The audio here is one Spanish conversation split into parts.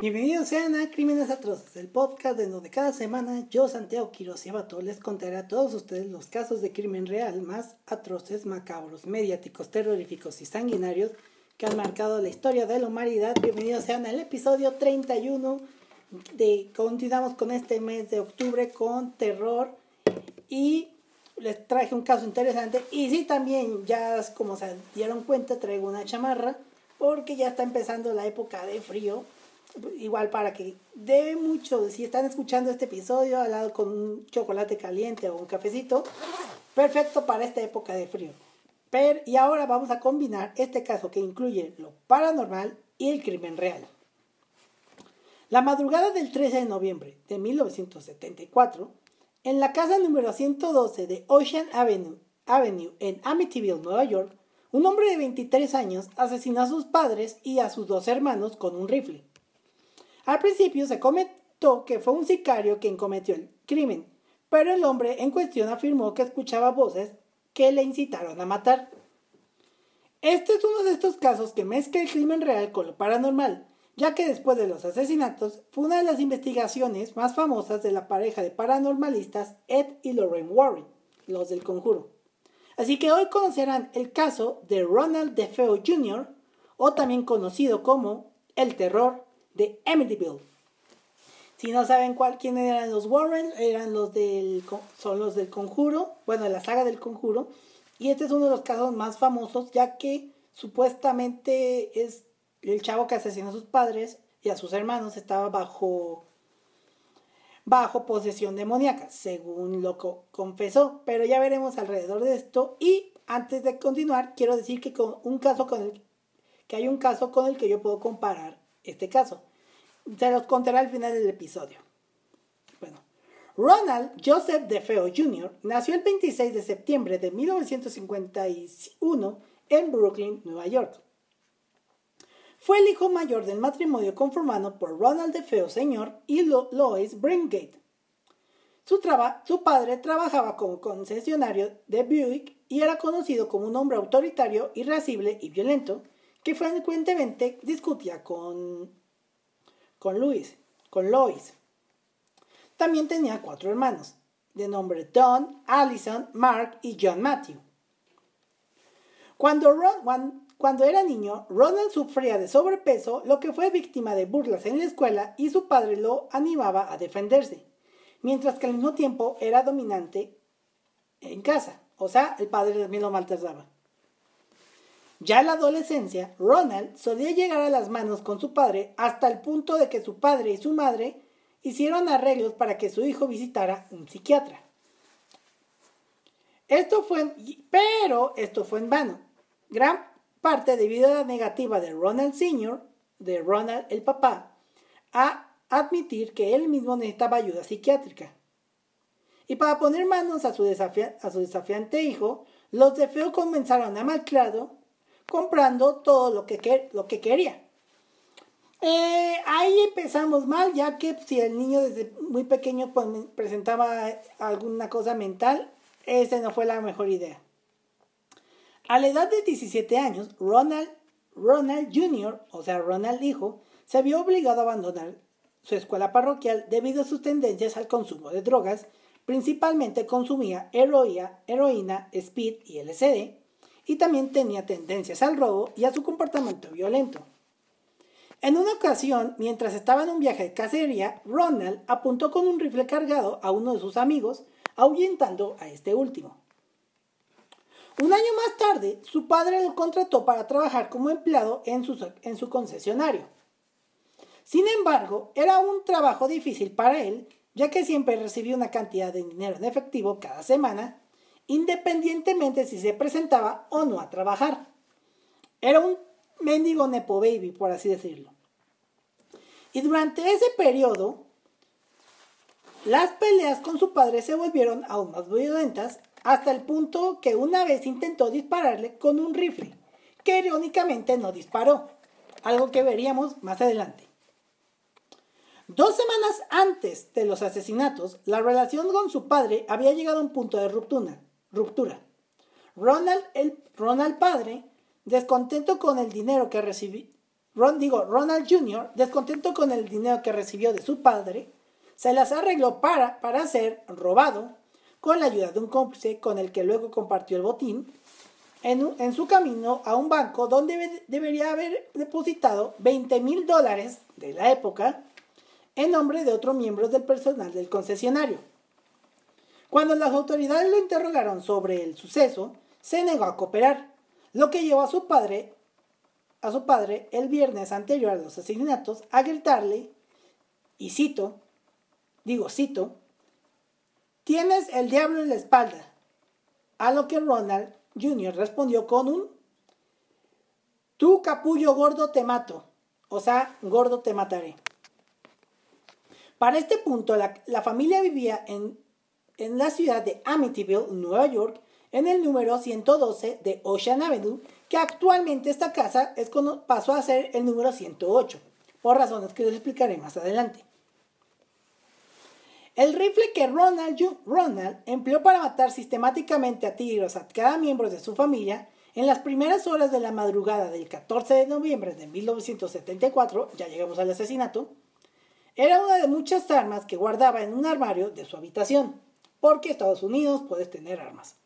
Bienvenidos sean a Crímenes Atroces, el podcast en donde cada semana yo, Santiago Quiroz y Abato, les contaré a todos ustedes los casos de crimen real más atroces, macabros, mediáticos, terroríficos y sanguinarios que han marcado la historia de la humanidad. Bienvenidos sean al episodio 31 de continuamos con este mes de octubre con terror. Y les traje un caso interesante. Y sí también ya como se dieron cuenta traigo una chamarra porque ya está empezando la época de frío igual para que debe mucho, si están escuchando este episodio al lado con un chocolate caliente o un cafecito, perfecto para esta época de frío. Pero, y ahora vamos a combinar este caso que incluye lo paranormal y el crimen real. La madrugada del 13 de noviembre de 1974, en la casa número 112 de Ocean Avenue, Avenue en Amityville, Nueva York, un hombre de 23 años asesinó a sus padres y a sus dos hermanos con un rifle. Al principio se comentó que fue un sicario quien cometió el crimen, pero el hombre en cuestión afirmó que escuchaba voces que le incitaron a matar. Este es uno de estos casos que mezcla el crimen real con lo paranormal, ya que después de los asesinatos fue una de las investigaciones más famosas de la pareja de paranormalistas Ed y Lorraine Warren, los del conjuro. Así que hoy conocerán el caso de Ronald DeFeo Jr., o también conocido como el terror de Amityville. Si no saben cuál, quiénes eran los Warren, eran los del, son los del Conjuro, bueno, de la saga del Conjuro. Y este es uno de los casos más famosos, ya que supuestamente es el chavo que asesinó a sus padres y a sus hermanos estaba bajo bajo posesión demoníaca, según lo confesó. Pero ya veremos alrededor de esto. Y antes de continuar, quiero decir que con un caso con el que hay un caso con el que yo puedo comparar este caso. Se los contaré al final del episodio. Bueno, Ronald Joseph DeFeo Jr. nació el 26 de septiembre de 1951 en Brooklyn, Nueva York. Fue el hijo mayor del matrimonio conformado por Ronald DeFeo Sr. y Lois Bringate. Su, su padre trabajaba como concesionario de Buick y era conocido como un hombre autoritario, irascible y violento que frecuentemente discutía con con Luis, con Lois. También tenía cuatro hermanos, de nombre Don, Allison, Mark y John Matthew. Cuando, cuando era niño, Ronald sufría de sobrepeso, lo que fue víctima de burlas en la escuela y su padre lo animaba a defenderse, mientras que al mismo tiempo era dominante en casa, o sea, el padre también lo maltrataba. Ya en la adolescencia, Ronald solía llegar a las manos con su padre hasta el punto de que su padre y su madre hicieron arreglos para que su hijo visitara un psiquiatra. Esto fue, pero esto fue en vano. Gran parte debido a la negativa de Ronald Sr., de Ronald el papá, a admitir que él mismo necesitaba ayuda psiquiátrica. Y para poner manos a su, desafiante hijo, los de Feo comenzaron a malcriado comprando todo lo que, lo que quería. Eh, ahí empezamos mal, ya que si el niño desde muy pequeño pues, presentaba alguna cosa mental, esa no fue la mejor idea. A la edad de 17 años, Ronald, Ronald Jr., o sea, Ronald hijo, se vio obligado a abandonar su escuela parroquial debido a sus tendencias al consumo de drogas, principalmente consumía heroína, heroína, speed y LSD, y también tenía tendencias al robo y a su comportamiento violento. En una ocasión, mientras estaba en un viaje de cacería, Ronald apuntó con un rifle cargado a uno de sus amigos, ahuyentando a este último. Un año más tarde, su padre lo contrató para trabajar como empleado en su, en su concesionario. Sin embargo, era un trabajo difícil para él, ya que siempre recibía una cantidad de dinero en efectivo cada semana independientemente si se presentaba o no a trabajar. Era un mendigo nepo baby, por así decirlo. Y durante ese periodo, las peleas con su padre se volvieron aún más violentas hasta el punto que una vez intentó dispararle con un rifle, que irónicamente no disparó, algo que veríamos más adelante. Dos semanas antes de los asesinatos, la relación con su padre había llegado a un punto de ruptura. Ruptura. Ronald, el Ronald padre, descontento con el dinero que recibió, Ron, digo, Ronald Jr., descontento con el dinero que recibió de su padre, se las arregló para, para ser robado con la ayuda de un cómplice con el que luego compartió el botín en, en su camino a un banco donde debería haber depositado 20 mil dólares de la época en nombre de otro miembro del personal del concesionario. Cuando las autoridades lo interrogaron sobre el suceso, se negó a cooperar, lo que llevó a su padre, a su padre el viernes anterior a los asesinatos a gritarle, y cito, digo cito, tienes el diablo en la espalda, a lo que Ronald Jr. respondió con un, tú capullo gordo te mato, o sea, gordo te mataré. Para este punto, la, la familia vivía en, en la ciudad de Amityville, Nueva York, en el número 112 de Ocean Avenue, que actualmente esta casa pasó a ser el número 108, por razones que les explicaré más adelante. El rifle que Ronald, Ronald empleó para matar sistemáticamente a tiros a cada miembro de su familia en las primeras horas de la madrugada del 14 de noviembre de 1974, ya llegamos al asesinato, era una de muchas armas que guardaba en un armario de su habitación, porque Estados Unidos puede tener armas.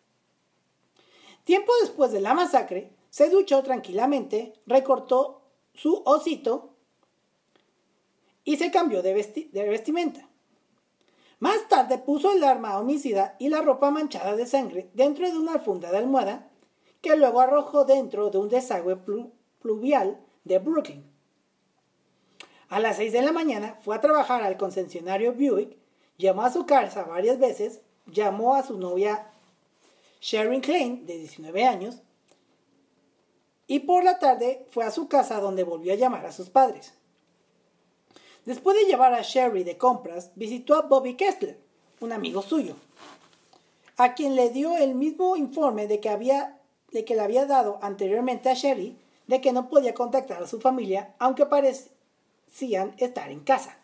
Tiempo después de la masacre, se duchó tranquilamente, recortó su osito y se cambió de, vestimenta. Más tarde puso el arma homicida y la ropa manchada de sangre dentro de una funda de almohada que luego arrojó dentro de un desagüe pluvial de Brooklyn. A las 6 de la mañana fue a trabajar al concesionario Buick, llamó a su casa varias veces, llamó a su novia Sharon Klein, de 19 años, y por la tarde fue a su casa donde volvió a llamar a sus padres. Después de llevar a Sherry de compras, visitó a Bobby Kessler, un amigo suyo, a quien le dio el mismo informe de que, había, de que le había dado anteriormente a Sherry de que no podía contactar a su familia aunque parecían estar en casa.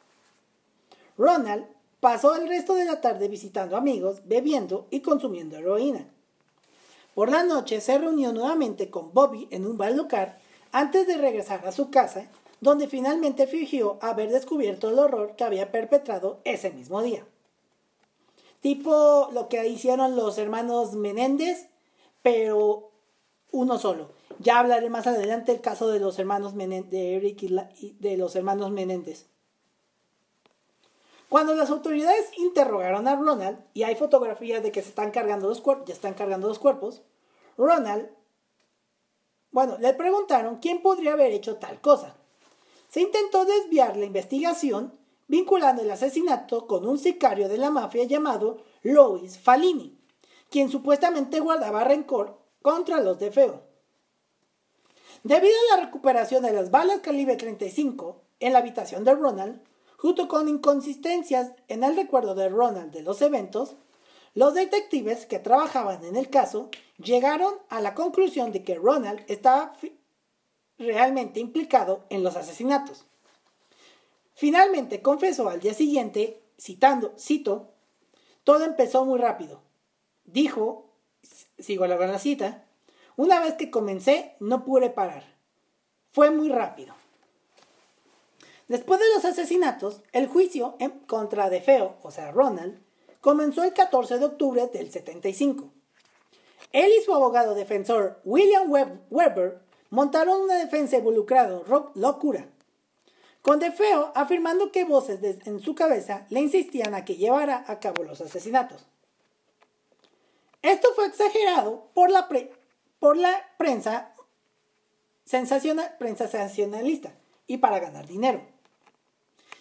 Ronald pasó el resto de la tarde visitando amigos, bebiendo y consumiendo heroína. Por la noche se reunió nuevamente con Bobby en un bar local antes de regresar a su casa, donde finalmente fingió haber descubierto el horror que había perpetrado ese mismo día. Tipo lo que hicieron los hermanos Menéndez, pero uno solo. Ya hablaré más adelante el caso de los hermanos Menéndez, de Eric y, de los hermanos Menéndez. Cuando las autoridades interrogaron a Ronald, y hay fotografías de que se están cargando los cuerpos, ya están cargando los cuerpos, Ronald, bueno, le preguntaron quién podría haber hecho tal cosa. Se intentó desviar la investigación vinculando el asesinato con un sicario de la mafia llamado Lois Falini, quien supuestamente guardaba rencor contra los de Feo. Debido a la recuperación de las balas calibre 35 en la habitación de Ronald, junto con inconsistencias en el recuerdo de Ronald de los eventos, los detectives que trabajaban en el caso llegaron a la conclusión de que Ronald estaba realmente implicado en los asesinatos. Finalmente confesó al día siguiente, citando, cito, todo empezó muy rápido. Dijo, sigo la cita, una vez que comencé no pude parar. Fue muy rápido. Después de los asesinatos, el juicio en contra de Feo, o sea, Ronald, comenzó el 14 de octubre del 75. Él y su abogado defensor William Weber montaron una defensa involucrado locura, con DeFeo afirmando que voces en su cabeza le insistían a que llevara a cabo los asesinatos. Esto fue exagerado por la, por la prensa, prensa sensacionalista y para ganar dinero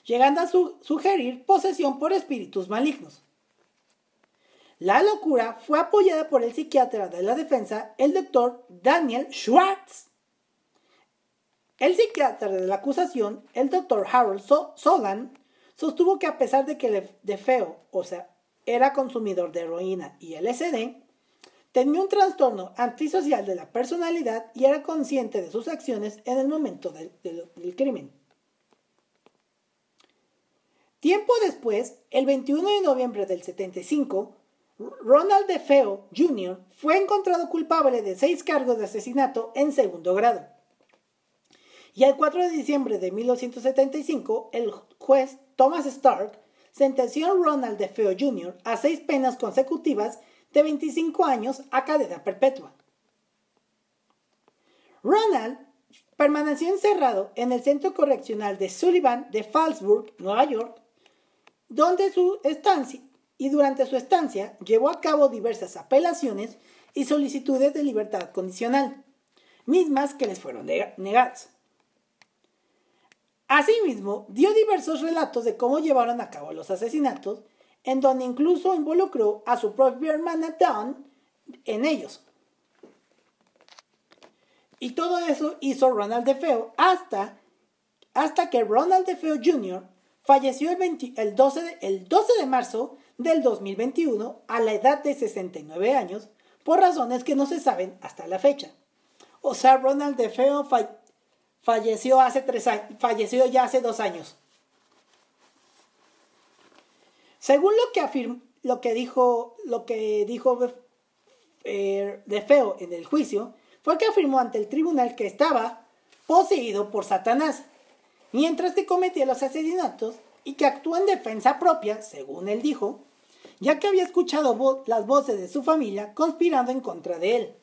llegando a sugerir posesión por espíritus malignos. La locura fue apoyada por el psiquiatra de la defensa, el doctor Daniel Schwartz. El psiquiatra de la acusación, el doctor Harold Solan, sostuvo que a pesar de que de feo, o sea, era consumidor de heroína y LSD, tenía un trastorno antisocial de la personalidad y era consciente de sus acciones en el momento del crimen. Tiempo después, el 21 de noviembre del 75, Ronald DeFeo Jr. fue encontrado culpable de seis cargos de asesinato en segundo grado. Y el 4 de diciembre de 1975, el juez Thomas Stark sentenció a Ronald DeFeo Jr. a seis penas consecutivas de 25 años a cadena perpetua. Ronald permaneció encerrado en el centro correccional de Sullivan de Fallsburg, Nueva York, donde su estancia y durante su estancia llevó a cabo diversas apelaciones y solicitudes de libertad condicional, mismas que les fueron negadas. Asimismo, dio diversos relatos de cómo llevaron a cabo los asesinatos, en donde incluso involucró a su propia hermana Dawn en ellos. Y todo eso hizo Ronald DeFeo hasta, hasta que Ronald DeFeo Jr. falleció el, el, 12 de, el 12 de marzo del 2021 a la edad de 69 años por razones que no se saben hasta la fecha. O sea, Ronald DeFeo falleció hace tres falleció ya hace dos años. Según lo que lo que dijo, lo que dijo eh, DeFeo en el juicio, fue que afirmó ante el tribunal que estaba poseído por Satanás, mientras que cometía los asesinatos y que actuó en defensa propia, según él dijo, ya que había escuchado las voces de su familia conspirando en contra de él.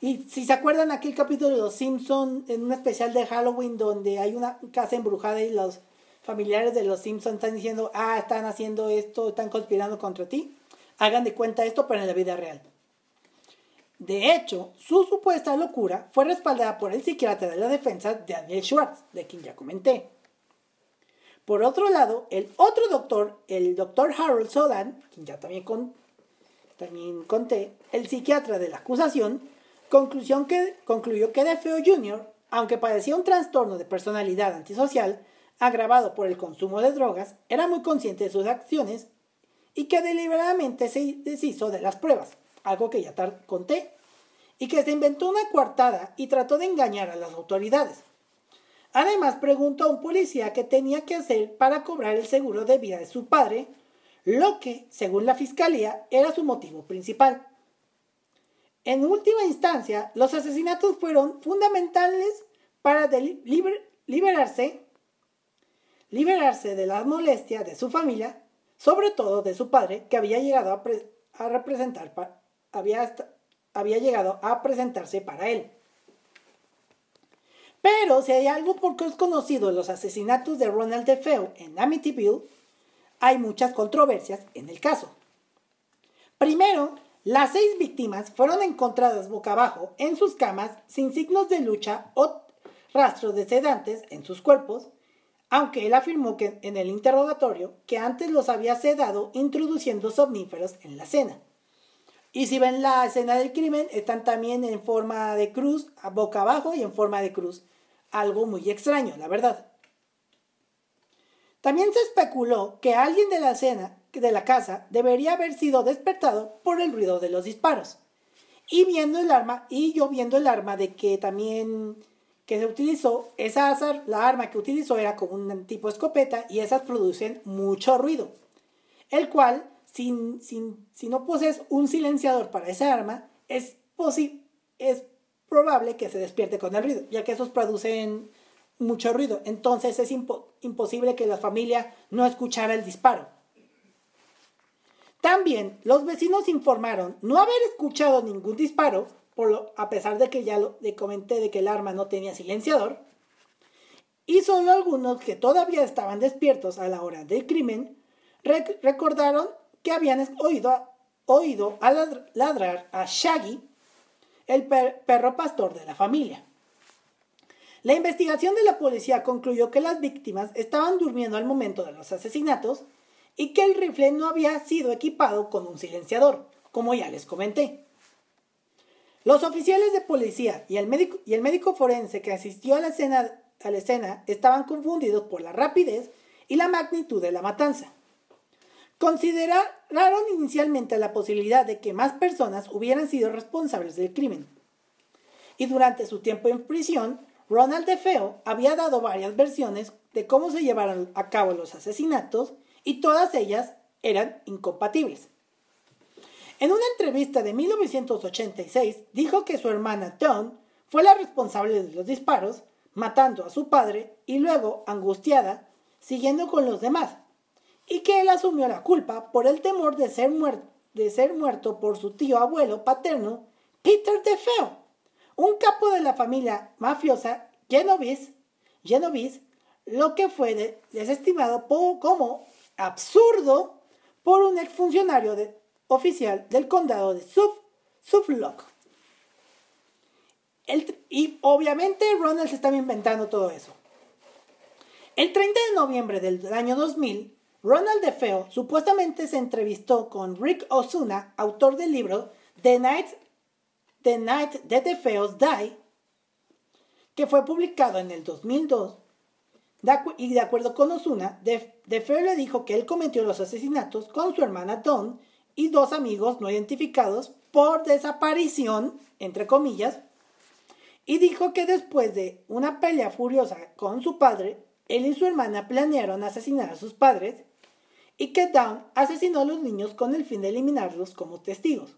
Y si se acuerdan aquel capítulo de Los Simpson en un especial de Halloween donde hay una casa embrujada y los familiares de Los Simpson están diciendo, ah, están haciendo esto, están conspirando contra ti, hagan de cuenta esto, pero en la vida real. De hecho, su supuesta locura fue respaldada por el psiquiatra de la defensa Daniel Schwartz, de quien ya comenté. Por otro lado, el otro doctor, el doctor Harold Sodan, quien ya también, también conté, el psiquiatra de la acusación, conclusión que, concluyó que DeFeo Jr., aunque padecía un trastorno de personalidad antisocial agravado por el consumo de drogas, era muy consciente de sus acciones y que deliberadamente se deshizo de las pruebas, algo que ya conté, y que se inventó una coartada y trató de engañar a las autoridades. Además, preguntó a un policía qué tenía que hacer para cobrar el seguro de vida de su padre, lo que, según la fiscalía, era su motivo principal. En última instancia, los asesinatos fueron fundamentales para liberarse, liberarse de las molestias de su familia, sobre todo de su padre, que había llegado a, representar, había, había llegado a presentarse para él. Pero si hay algo porque es conocido los asesinatos de Ronald DeFeo en Amityville, hay muchas controversias en el caso. Primero, las seis víctimas fueron encontradas boca abajo en sus camas sin signos de lucha o rastros de sedantes en sus cuerpos, aunque él afirmó que en el interrogatorio que antes los había sedado introduciendo somníferos en la cena. Y si ven la escena del crimen, están también en forma de cruz, boca abajo y en forma de cruz, algo muy extraño, la verdad. También se especuló que alguien de la escena de la casa debería haber sido despertado por el ruido de los disparos. Y viendo el arma, y yo viendo el arma de que también que se utilizó, esa la arma que utilizó era como un tipo escopeta y esas producen mucho ruido. El cual, sin, si no posees un silenciador para esa arma, es, es probable que se despierte con el ruido, ya que esos producen mucho ruido. Entonces es imposible que la familia no escuchara el disparo. También los vecinos informaron no haber escuchado ningún disparo, por lo, a pesar de que ya lo, le comenté de que el arma no tenía silenciador, y solo algunos que todavía estaban despiertos a la hora del crimen recordaron que habían oído, oído a ladrar a Shaggy el perro pastor de la familia. La investigación de la policía concluyó que las víctimas estaban durmiendo al momento de los asesinatos y que el rifle no había sido equipado con un silenciador, como ya les comenté. Los oficiales de policía y el médico, y el médico forense que asistió a la, escena, a la escena estaban confundidos por la rapidez y la magnitud de la matanza. Consideraron inicialmente la posibilidad de que más personas hubieran sido responsables del crimen. Y durante su tiempo en prisión, Ronald DeFeo había dado varias versiones de cómo se llevaron a cabo los asesinatos y todas ellas eran incompatibles. En una entrevista de 1986 dijo que su hermana Dawn fue la responsable de los disparos, matando a su padre y luego, angustiada, siguiendo con los demás, y que él asumió la culpa por el temor de ser, de ser muerto por su tío abuelo paterno, Peter DeFeo, un capo de la familia mafiosa Genovese, Genovese lo que fue desestimado como absurdo por un exfuncionario de, oficial del condado de Suffolk. y obviamente Ronald se estaba inventando todo eso. El 30 de noviembre del año 2000, Ronald DeFeo supuestamente se entrevistó con Rick Osuna, autor del libro The Night, The Night That the Feos Die, que fue publicado en el 2002. y de acuerdo con Osuna, DeFeo le dijo que él cometió los asesinatos con su hermana Dawn y dos amigos no identificados por desaparición, entre comillas, y dijo que después de una pelea furiosa con su padre, él y su hermana planearon asesinar a sus padres y que Dawn asesinó a los niños con el fin de eliminarlos como testigos.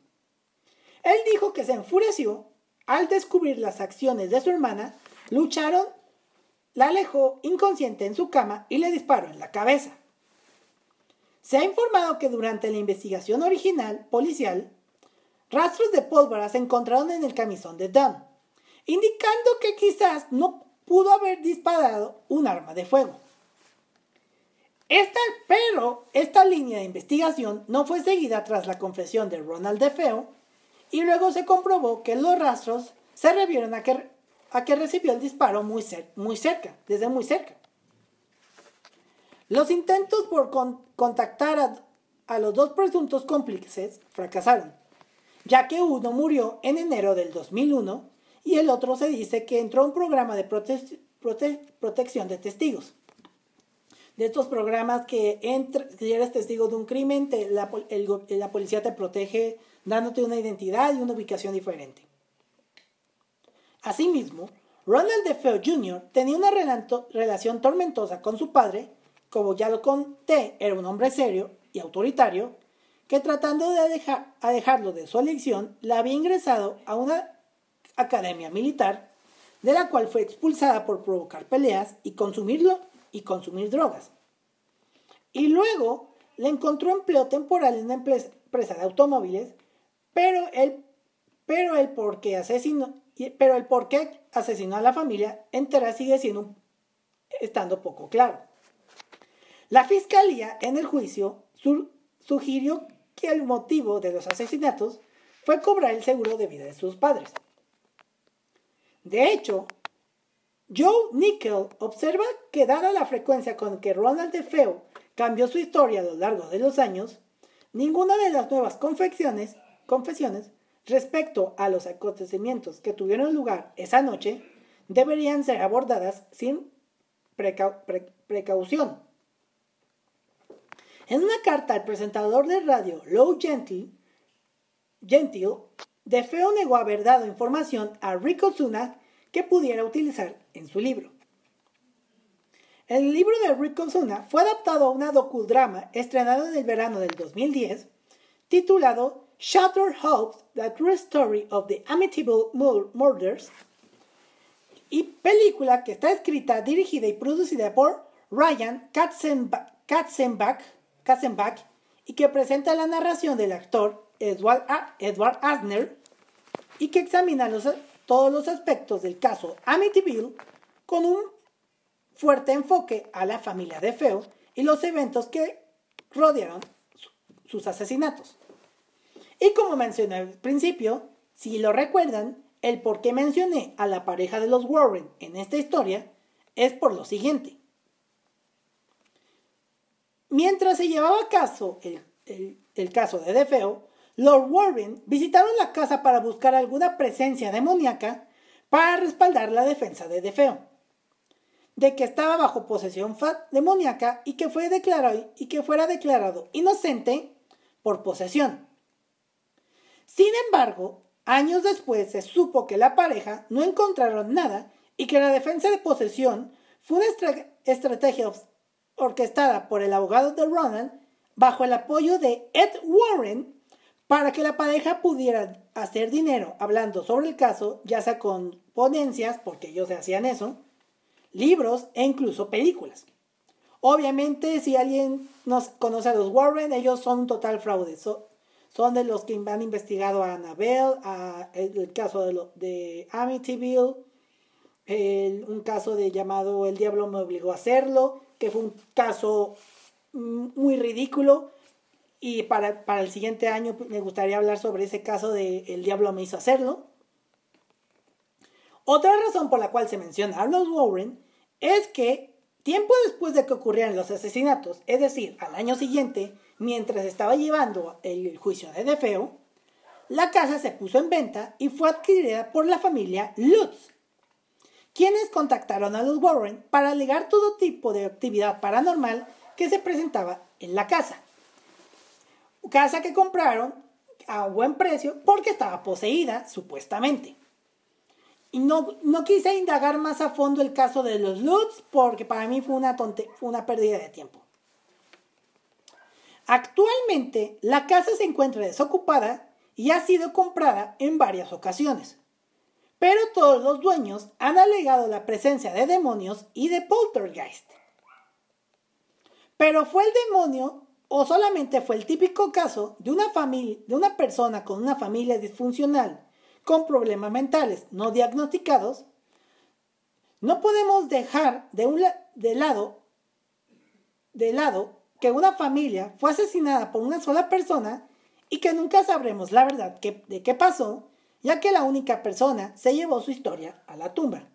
Él dijo que se enfureció al descubrir las acciones de su hermana, lucharon, la alejó inconsciente en su cama y le disparó en la cabeza. Se ha informado que durante la investigación original policial, rastros de pólvora se encontraron en el camisón de Dunn, indicando que quizás no pudo haber disparado un arma de fuego. Pero esta línea de investigación no fue seguida tras la confesión de Ronald DeFeo y luego se comprobó que los rastros se revieron a que, recibió el disparo muy, muy cerca, desde muy cerca. Los intentos por contactar a, los dos presuntos cómplices fracasaron, ya que uno murió en enero del 2001 y el otro se dice que entró a un programa de protección de testigos. De estos programas que si eres testigo de un crimen, la, la policía te protege dándote una identidad y una ubicación diferente. Asimismo, Ronald DeFeo Jr. tenía una relación tormentosa con su padre como ya lo conté, era un hombre serio y autoritario, que tratando de dejar, a dejarlo de su elección, la había ingresado a una academia militar, de la cual fue expulsada por provocar peleas y consumirlo y consumir drogas. Y luego le encontró empleo temporal en una empresa, de automóviles, pero él, pero el por qué asesinó, pero el por qué asesinó a la familia entera sigue siendo estando poco claro. La fiscalía en el juicio sugirió que el motivo de los asesinatos fue cobrar el seguro de vida de sus padres. De hecho, Joe Nickel observa que dada la frecuencia con que Ronald DeFeo cambió su historia a lo largo de los años, ninguna de las nuevas confesiones, confesiones respecto a los acontecimientos que tuvieron lugar esa noche deberían ser abordadas sin precaución. En una carta al presentador de radio Low Gentil, Gentil DeFeo negó haber dado información a Rick Ozuna que pudiera utilizar en su libro. El libro de Rick Ozuna fue adaptado a una docudrama estrenado en el verano del 2010 titulado Shattered Hopes, The True Story of the Amityville Murders y película que está escrita, dirigida y producida por Ryan Katzenbach Kassenbach y que presenta la narración del actor Edward, Edward Asner y que examina todos los aspectos del caso Amityville con un fuerte enfoque a la familia de Feo y los eventos que rodearon sus asesinatos. Y como mencioné al principio, si lo recuerdan, el por qué mencioné a la pareja de los Warren en esta historia es por lo siguiente. Mientras se llevaba a caso el, caso de Defeo, Lord Warren visitaron la casa para buscar alguna presencia demoníaca para respaldar la defensa de Defeo. de que estaba bajo posesión demoníaca y que, fue declarado, y que fuera declarado inocente por posesión. Sin embargo, años después se supo que la pareja no encontraron nada y que la defensa de posesión fue una estrategia orquestada por el abogado de Ronald bajo el apoyo de Ed Warren para que la pareja pudiera hacer dinero hablando sobre el caso, ya sea con ponencias, porque ellos hacían eso, libros e incluso películas. Obviamente, si alguien nos conoce a los Warren, ellos son un total fraude. son de los que han investigado a Annabelle, a el, caso de, de Amityville, un caso de llamado El Diablo me obligó a hacerlo, que fue un caso mm, muy ridículo. Y para, para el siguiente año me gustaría hablar sobre ese caso de El Diablo me hizo hacerlo. Otra razón por la cual se menciona a los Warren es que tiempo después de que ocurrieran los asesinatos, es decir, al año siguiente, mientras estaba llevando el juicio de Defeo, la casa se puso en venta y fue adquirida por la familia Lutz, quienes contactaron a los Warren para alegar todo tipo de actividad paranormal que se presentaba en la casa. Casa que compraron a buen precio porque estaba poseída, supuestamente. Y no, no quise indagar más a fondo el caso de los Lutz porque para mí fue una, fue una pérdida de tiempo. Actualmente la casa se encuentra desocupada y ha sido comprada en varias ocasiones. Pero todos los dueños han alegado la presencia de demonios y de poltergeist. Pero fue el demonio o solamente fue el típico caso de una familia, de una persona con una familia disfuncional con problemas mentales no diagnosticados, no podemos dejar de, un lado, de lado que una familia fue asesinada por una sola persona y que nunca sabremos la verdad de qué pasó, ya que la única persona se llevó su historia a la tumba.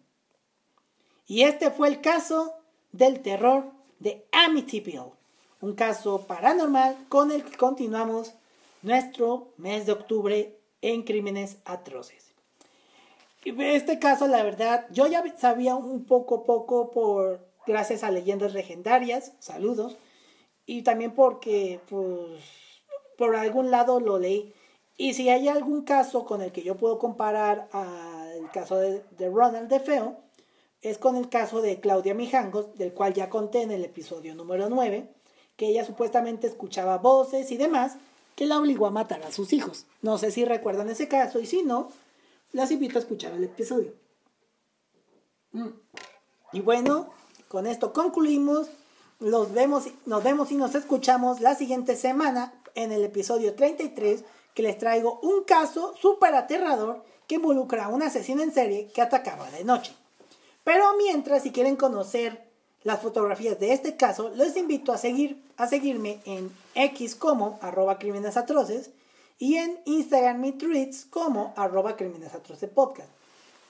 Y este fue el caso del terror de Amityville, un caso paranormal con el que continuamos nuestro mes de octubre en crímenes atroces. Este caso, la verdad, yo ya sabía un poco, poco por gracias a leyendas legendarias, saludos, y también porque, pues, por algún lado lo leí. Y si hay algún caso con el que yo puedo comparar al caso de, de Ronald de Feo, es con el caso de Claudia Mijangos, del cual ya conté en el episodio número 9, que ella supuestamente escuchaba voces y demás, que la obligó a matar a sus hijos. No sé si recuerdan ese caso y si no, las invito a escuchar el episodio. Mm. Y bueno, con esto concluimos. Los vemos, nos vemos y nos escuchamos la siguiente semana en el episodio 33 que les traigo un caso súper aterrador que involucra a un asesino en serie que atacaba de noche. Pero mientras, si quieren conocer las fotografías de este caso, les invito a, seguir, a seguirme en X como arroba crímenes atroces y en Instagram y tweets como arroba crímenes atroces podcast.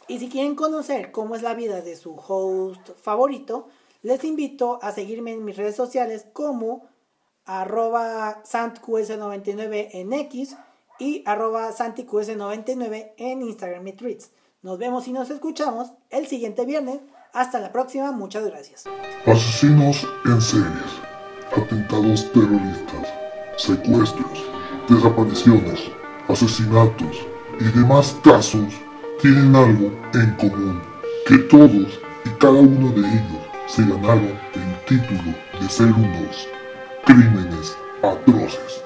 Y si quieren conocer cómo es la vida de su host favorito, les invito a seguirme en mis redes sociales como arroba santqs99 en X y arroba santiqs99 en Instagram y tweets. Nos vemos y nos escuchamos el siguiente viernes hasta la próxima, muchas gracias. Asesinos en series, atentados terroristas, secuestros, desapariciones, asesinatos y demás casos tienen algo en común, que todos y cada uno de ellos se ganaron el título de ser unos crímenes atroces.